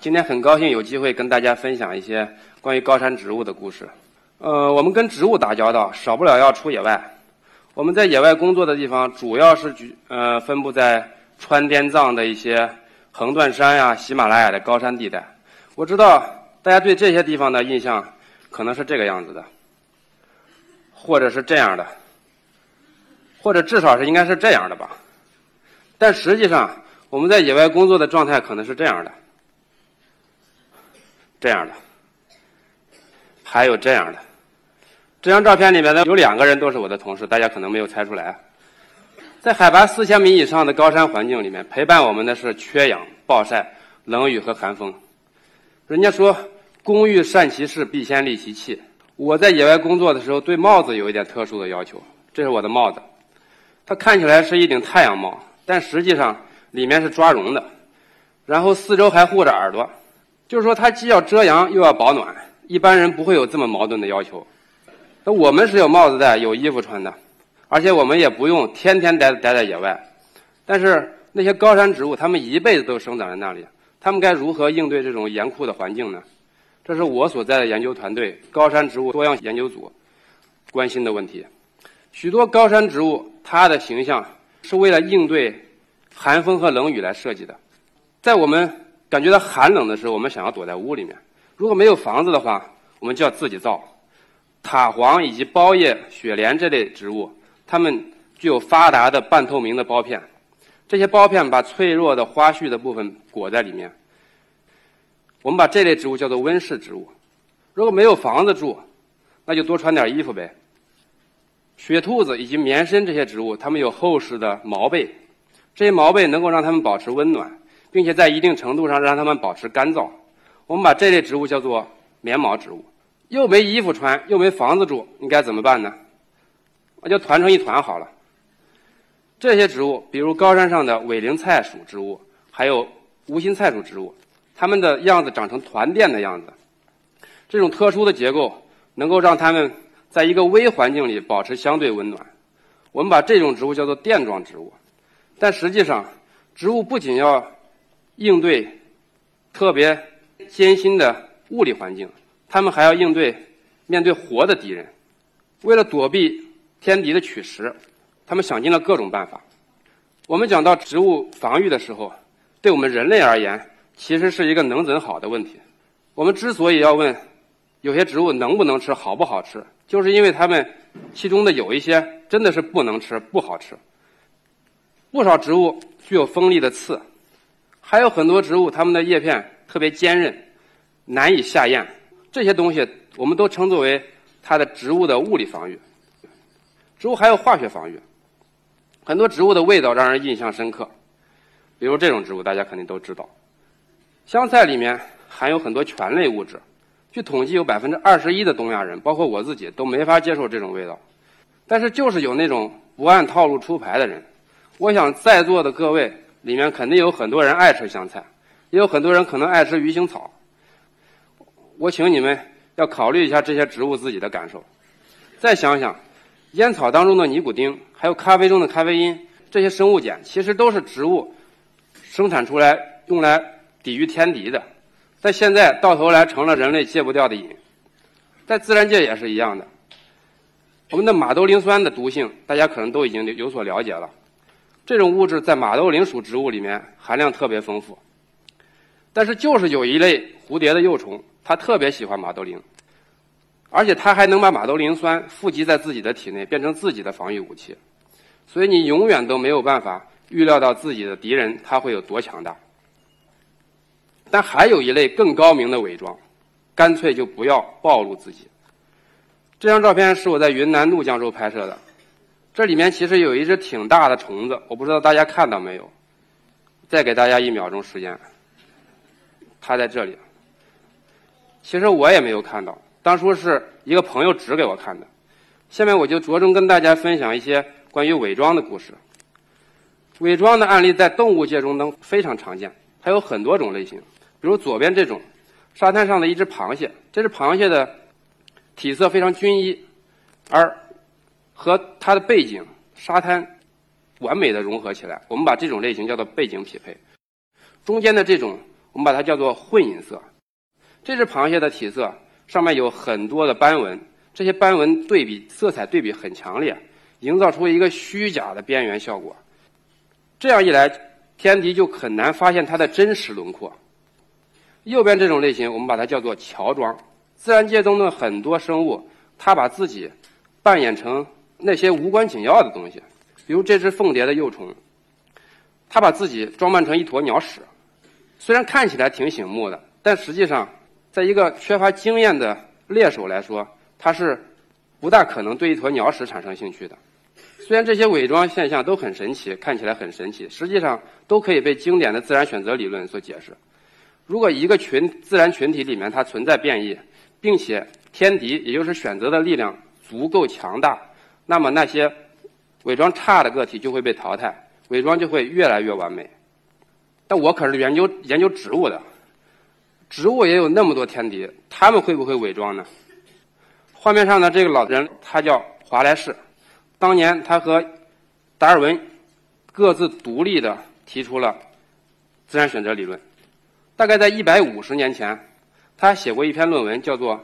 今天很高兴有机会跟大家分享一些关于高山植物的故事。呃，我们跟植物打交道，少不了要出野外。我们在野外工作的地方，主要是举呃分布在川滇藏的一些横断山呀、喜马拉雅的高山地带。我知道大家对这些地方的印象可能是这个样子的，或者是这样的，或者至少是应该是这样的吧。但实际上，我们在野外工作的状态可能是这样的，这样的，还有这样的。这张照片里面呢，有两个人都是我的同事，大家可能没有猜出来。在海拔四千米以上的高山环境里面，陪伴我们的是缺氧、暴晒、冷雨和寒风。人家说“工欲善其事，必先利其器”。我在野外工作的时候，对帽子有一点特殊的要求。这是我的帽子，它看起来是一顶太阳帽。但实际上里面是抓绒的，然后四周还护着耳朵，就是说它既要遮阳又要保暖。一般人不会有这么矛盾的要求。那我们是有帽子戴、有衣服穿的，而且我们也不用天天待待在野外。但是那些高山植物，它们一辈子都生长在那里，它们该如何应对这种严酷的环境呢？这是我所在的研究团队——高山植物多样研究组关心的问题。许多高山植物，它的形象。是为了应对寒风和冷雨来设计的。在我们感觉到寒冷的时候，我们想要躲在屋里面。如果没有房子的话，我们就要自己造。塔黄以及包叶、雪莲这类植物，它们具有发达的半透明的苞片。这些苞片把脆弱的花絮的部分裹在里面。我们把这类植物叫做温室植物。如果没有房子住，那就多穿点衣服呗。雪兔子以及棉参这些植物，它们有厚实的毛被，这些毛被能够让它们保持温暖，并且在一定程度上让它们保持干燥。我们把这类植物叫做棉毛植物。又没衣服穿，又没房子住，你该怎么办呢？那就团成一团好了。这些植物，比如高山上的尾灵菜属植物，还有无心菜属植物，它们的样子长成团垫的样子。这种特殊的结构能够让它们。在一个微环境里保持相对温暖，我们把这种植物叫做垫状植物。但实际上，植物不仅要应对特别艰辛的物理环境，他们还要应对面对活的敌人。为了躲避天敌的取食，他们想尽了各种办法。我们讲到植物防御的时候，对我们人类而言，其实是一个能怎好的问题。我们之所以要问有些植物能不能吃、好不好吃。就是因为它们其中的有一些真的是不能吃、不好吃。不少植物具有锋利的刺，还有很多植物它们的叶片特别坚韧，难以下咽。这些东西我们都称作为它的植物的物理防御。植物还有化学防御，很多植物的味道让人印象深刻，比如这种植物大家肯定都知道，香菜里面含有很多醛类物质。据统计，有百分之二十一的东亚人，包括我自己，都没法接受这种味道。但是，就是有那种不按套路出牌的人。我想，在座的各位里面，肯定有很多人爱吃香菜，也有很多人可能爱吃鱼腥草。我请你们要考虑一下这些植物自己的感受。再想想，烟草当中的尼古丁，还有咖啡中的咖啡因，这些生物碱，其实都是植物生产出来用来抵御天敌的。在现在到头来成了人类戒不掉的瘾，在自然界也是一样的。我们的马兜铃酸的毒性，大家可能都已经有所了解了。这种物质在马兜铃属植物里面含量特别丰富，但是就是有一类蝴蝶的幼虫，它特别喜欢马兜铃，而且它还能把马兜铃酸富集在自己的体内，变成自己的防御武器。所以你永远都没有办法预料到自己的敌人他会有多强大。但还有一类更高明的伪装，干脆就不要暴露自己。这张照片是我在云南怒江州拍摄的，这里面其实有一只挺大的虫子，我不知道大家看到没有。再给大家一秒钟时间，它在这里。其实我也没有看到，当初是一个朋友指给我看的。下面我就着重跟大家分享一些关于伪装的故事。伪装的案例在动物界中能非常常见，它有很多种类型。比如左边这种，沙滩上的一只螃蟹，这只螃蟹的体色非常均一，而和它的背景沙滩 完美的融合起来。我们把这种类型叫做背景匹配。中间的这种我们把它叫做混隐色。这只螃蟹的体色上面有很多的斑纹，这些斑纹对比色彩对比很强烈，营造出一个虚假的边缘效果。这样一来，天敌就很难发现它的真实轮廓。右边这种类型，我们把它叫做乔装。自然界中的很多生物，它把自己扮演成那些无关紧要的东西，比如这只凤蝶的幼虫，它把自己装扮成一坨鸟屎。虽然看起来挺醒目的，但实际上，在一个缺乏经验的猎手来说，他是不大可能对一坨鸟屎产生兴趣的。虽然这些伪装现象都很神奇，看起来很神奇，实际上都可以被经典的自然选择理论所解释。如果一个群自然群体里面它存在变异，并且天敌也就是选择的力量足够强大，那么那些伪装差的个体就会被淘汰，伪装就会越来越完美。但我可是研究研究植物的，植物也有那么多天敌，他们会不会伪装呢？画面上的这个老人他叫华莱士，当年他和达尔文各自独立的提出了自然选择理论。大概在一百五十年前，他写过一篇论文，叫做《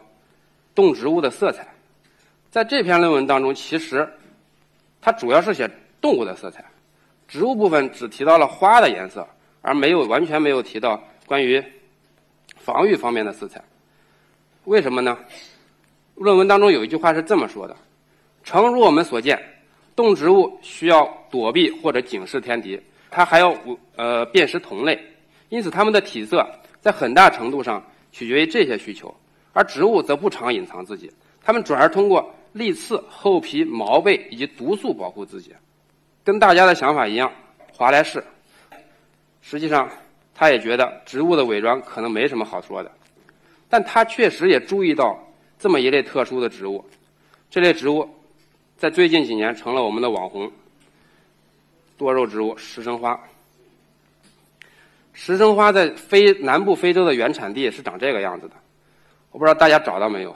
动植物的色彩》。在这篇论文当中，其实它主要是写动物的色彩，植物部分只提到了花的颜色，而没有完全没有提到关于防御方面的色彩。为什么呢？论文当中有一句话是这么说的：“诚如我们所见，动植物需要躲避或者警示天敌，它还要呃辨识同类。”因此，它们的体色在很大程度上取决于这些需求，而植物则不常隐藏自己，它们转而通过利刺、厚皮、毛背以及毒素保护自己。跟大家的想法一样，华莱士实际上他也觉得植物的伪装可能没什么好说的，但他确实也注意到这么一类特殊的植物，这类植物在最近几年成了我们的网红多肉植物——石生花。石生花在非南部非洲的原产地是长这个样子的，我不知道大家找到没有。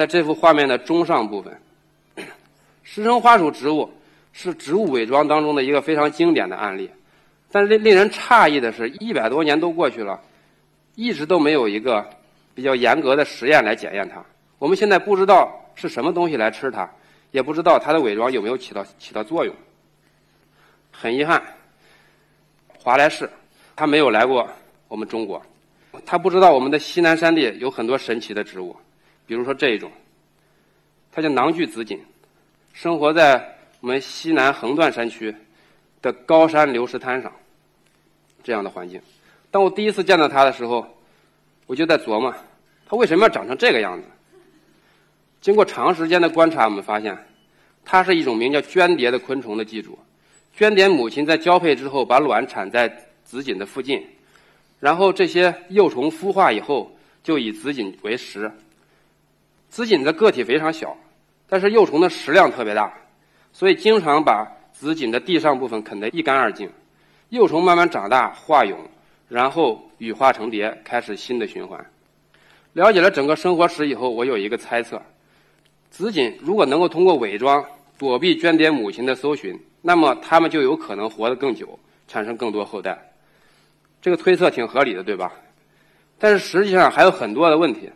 在这幅画面的中上部分，石生花属植物是植物伪装当中的一个非常经典的案例。但是令令人诧异的是，一百多年都过去了，一直都没有一个比较严格的实验来检验它。我们现在不知道是什么东西来吃它，也不知道它的伪装有没有起到起到作用。很遗憾。华莱士，他没有来过我们中国，他不知道我们的西南山地有很多神奇的植物，比如说这一种，它叫囊巨紫堇，生活在我们西南横断山区的高山流石滩上，这样的环境。当我第一次见到它的时候，我就在琢磨，它为什么要长成这个样子？经过长时间的观察，我们发现，它是一种名叫绢蝶的昆虫的寄主。绢蝶母亲在交配之后，把卵产在紫堇的附近，然后这些幼虫孵化以后，就以紫堇为食。紫堇的个体非常小，但是幼虫的食量特别大，所以经常把紫堇的地上部分啃得一干二净。幼虫慢慢长大化蛹，然后羽化成蝶，开始新的循环。了解了整个生活史以后，我有一个猜测：紫堇如果能够通过伪装躲避绢蝶母亲的搜寻。那么它们就有可能活得更久，产生更多后代。这个推测挺合理的，对吧？但是实际上还有很多的问题。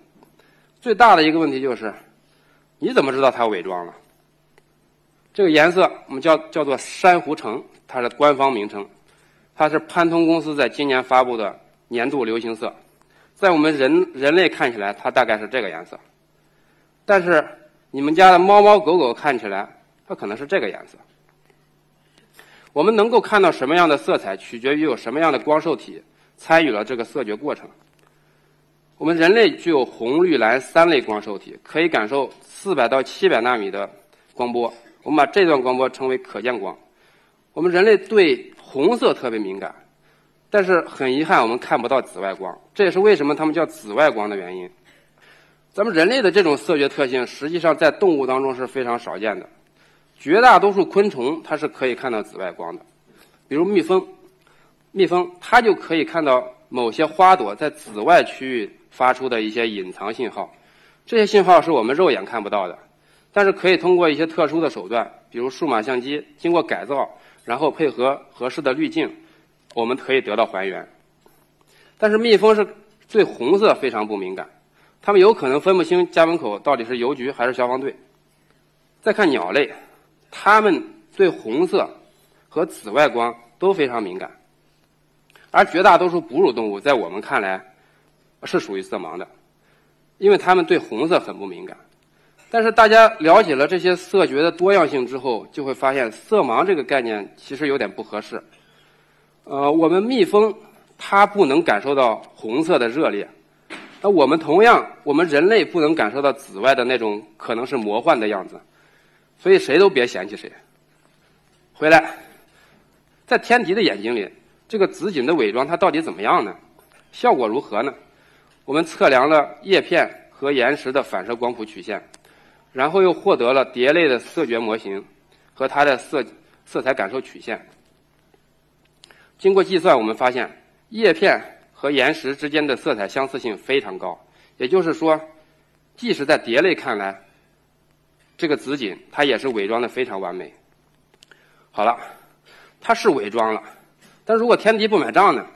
最大的一个问题就是，你怎么知道它伪装了？这个颜色我们叫叫做珊瑚橙，它是官方名称，它是潘通公司在今年发布的年度流行色。在我们人人类看起来，它大概是这个颜色。但是你们家的猫猫狗狗看起来，它可能是这个颜色。我们能够看到什么样的色彩，取决于有什么样的光受体参与了这个色觉过程。我们人类具有红、绿、蓝三类光受体，可以感受四百到七百纳米的光波。我们把这段光波称为可见光。我们人类对红色特别敏感，但是很遗憾，我们看不到紫外光。这也是为什么它们叫紫外光的原因。咱们人类的这种色觉特性，实际上在动物当中是非常少见的。绝大多数昆虫它是可以看到紫外光的，比如蜜蜂，蜜蜂它就可以看到某些花朵在紫外区域发出的一些隐藏信号，这些信号是我们肉眼看不到的，但是可以通过一些特殊的手段，比如数码相机，经过改造，然后配合合适的滤镜，我们可以得到还原。但是蜜蜂是对红色非常不敏感，它们有可能分不清家门口到底是邮局还是消防队。再看鸟类，它们对红色和紫外光都非常敏感，而绝大多数哺乳动物在我们看来是属于色盲的，因为他们对红色很不敏感。但是大家了解了这些色觉的多样性之后，就会发现色盲这个概念其实有点不合适。呃，我们蜜蜂它不能感受到红色的热烈，那我们同样，我们人类不能感受到紫外的那种可能是魔幻的样子，所以谁都别嫌弃谁。回来，在天敌的眼睛里，这个紫锦的伪装它到底怎么样呢？效果如何呢？我们测量了叶片和岩石的反射光谱曲线。然后又获得了蝶类的色觉模型和它的色色彩感受曲线。经过计算，我们发现叶片和岩石之间的色彩相似性非常高。也就是说，即使在蝶类看来，这个紫锦它也是伪装的非常完美。好了，它是伪装了，但如果天敌不买账呢？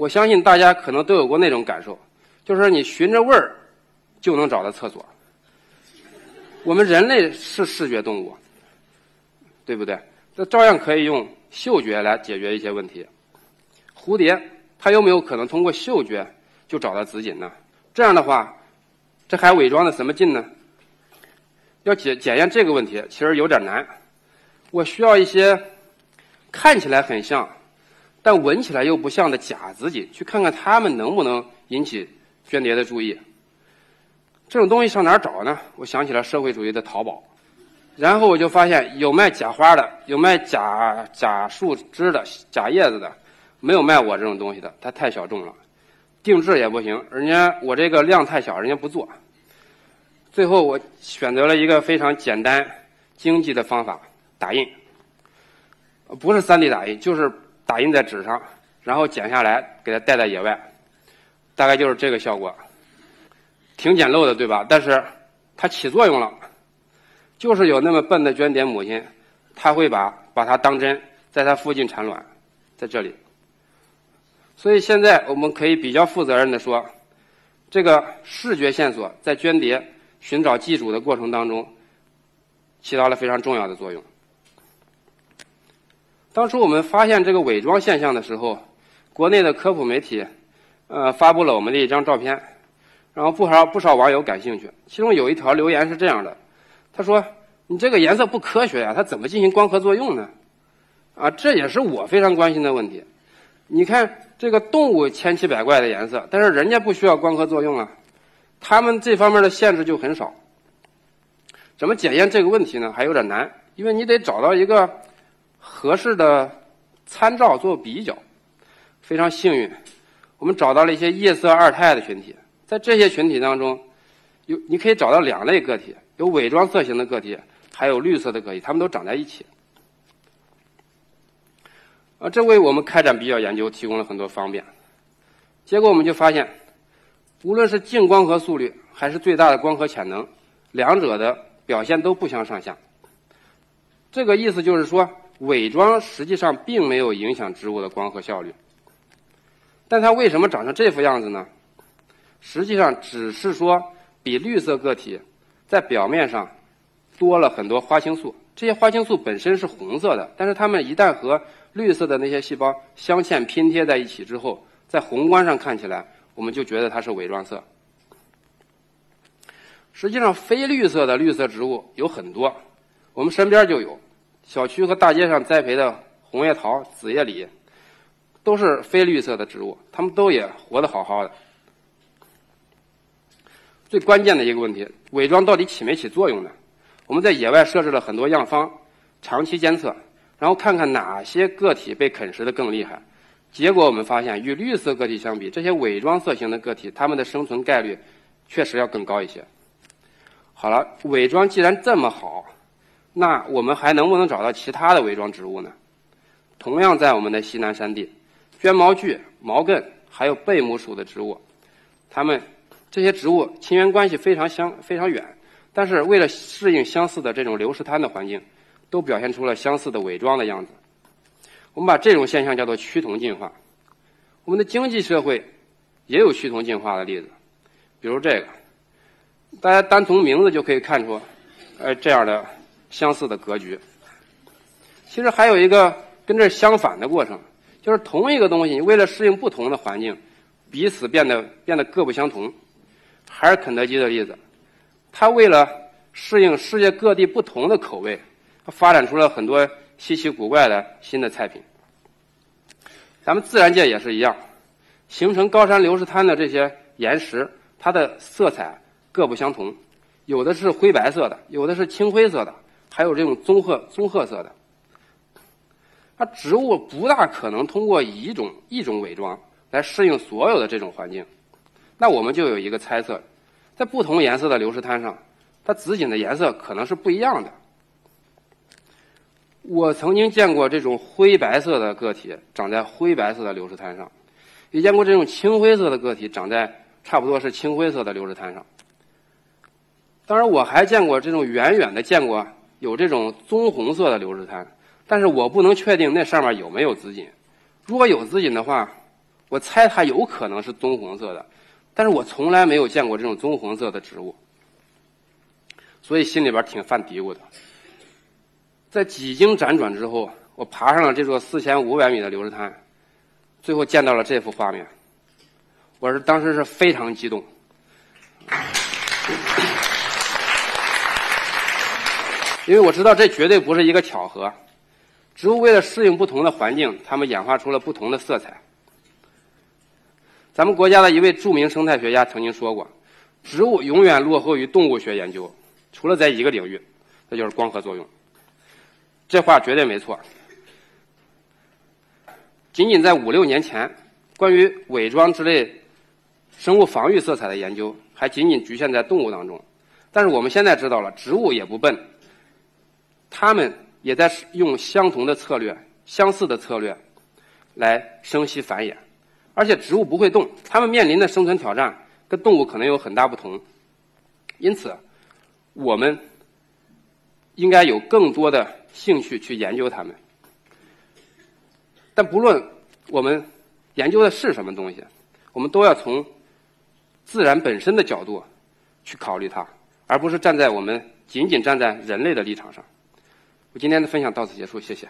我相信大家可能都有过那种感受，就是你寻着味儿就能找到厕所。我们人类是视觉动物，对不对？那照样可以用嗅觉来解决一些问题。蝴蝶它有没有可能通过嗅觉就找到紫锦呢？这样的话，这还伪装的什么劲呢？要检检验这个问题，其实有点难。我需要一些看起来很像，但闻起来又不像的假紫锦，去看看它们能不能引起绢蝶的注意。这种东西上哪儿找呢？我想起了社会主义的淘宝，然后我就发现有卖假花的，有卖假假树枝的、假叶子的，没有卖我这种东西的，它太小众了，定制也不行，人家我这个量太小，人家不做。最后我选择了一个非常简单、经济的方法——打印，不是 3D 打印，就是打印在纸上，然后剪下来给它带在野外，大概就是这个效果。挺简陋的，对吧？但是它起作用了，就是有那么笨的绢蝶母亲，它会把把它当真，在它附近产卵，在这里。所以现在我们可以比较负责任的说，这个视觉线索在绢蝶寻找寄主的过程当中，起到了非常重要的作用。当初我们发现这个伪装现象的时候，国内的科普媒体，呃，发布了我们的一张照片。然后不少不少网友感兴趣，其中有一条留言是这样的，他说：“你这个颜色不科学呀，它怎么进行光合作用呢？”啊，这也是我非常关心的问题。你看这个动物千奇百怪的颜色，但是人家不需要光合作用啊，他们这方面的限制就很少。怎么检验这个问题呢？还有点难，因为你得找到一个合适的参照做比较。非常幸运，我们找到了一些夜色二态的群体。在这些群体当中，有你可以找到两类个体，有伪装色型的个体，还有绿色的个体，它们都长在一起。啊，这为我们开展比较研究提供了很多方便。结果我们就发现，无论是净光合速率还是最大的光合潜能，两者的表现都不相上下。这个意思就是说，伪装实际上并没有影响植物的光合效率。但它为什么长成这副样子呢？实际上只是说，比绿色个体在表面上多了很多花青素。这些花青素本身是红色的，但是它们一旦和绿色的那些细胞镶嵌拼贴在一起之后，在宏观上看起来，我们就觉得它是伪装色。实际上，非绿色的绿色植物有很多，我们身边就有，小区和大街上栽培的红叶桃、紫叶李，都是非绿色的植物，它们都也活得好好的。最关键的一个问题，伪装到底起没起作用呢？我们在野外设置了很多样方，长期监测，然后看看哪些个体被啃食的更厉害。结果我们发现，与绿色个体相比，这些伪装色型的个体，它们的生存概率确实要更高一些。好了，伪装既然这么好，那我们还能不能找到其他的伪装植物呢？同样在我们的西南山地，绢毛苣、毛茛还有贝母属的植物，它们。这些植物亲缘关系非常相非常远，但是为了适应相似的这种流石滩的环境，都表现出了相似的伪装的样子。我们把这种现象叫做趋同进化。我们的经济社会也有趋同进化的例子，比如这个，大家单从名字就可以看出，呃，这样的相似的格局。其实还有一个跟这相反的过程，就是同一个东西，为了适应不同的环境，彼此变得变得各不相同。还是肯德基的例子，它为了适应世界各地不同的口味，它发展出了很多稀奇古怪的新的菜品。咱们自然界也是一样，形成高山流石滩的这些岩石，它的色彩各不相同，有的是灰白色的，有的是青灰色的，还有这种棕褐棕褐色的。它植物不大可能通过一种一种伪装来适应所有的这种环境。那我们就有一个猜测，在不同颜色的流石滩上，它紫锦的颜色可能是不一样的。我曾经见过这种灰白色的个体长在灰白色的流石滩上，也见过这种青灰色的个体长在差不多是青灰色的流石滩上。当然，我还见过这种远远的见过有这种棕红色的流石滩，但是我不能确定那上面有没有紫锦。如果有紫锦的话，我猜它有可能是棕红色的。但是我从来没有见过这种棕红色的植物，所以心里边挺犯嘀咕的。在几经辗转之后，我爬上了这座四千五百米的流石滩，最后见到了这幅画面。我是当时是非常激动，因为我知道这绝对不是一个巧合。植物为了适应不同的环境，它们演化出了不同的色彩。咱们国家的一位著名生态学家曾经说过：“植物永远落后于动物学研究，除了在一个领域，那就是光合作用。”这话绝对没错。仅仅在五六年前，关于伪装之类生物防御色彩的研究还仅仅局限在动物当中。但是我们现在知道了，植物也不笨，它们也在用相同的策略、相似的策略来生息繁衍。而且植物不会动，它们面临的生存挑战跟动物可能有很大不同，因此，我们应该有更多的兴趣去研究它们。但不论我们研究的是什么东西，我们都要从自然本身的角度去考虑它，而不是站在我们仅仅站在人类的立场上。我今天的分享到此结束，谢谢。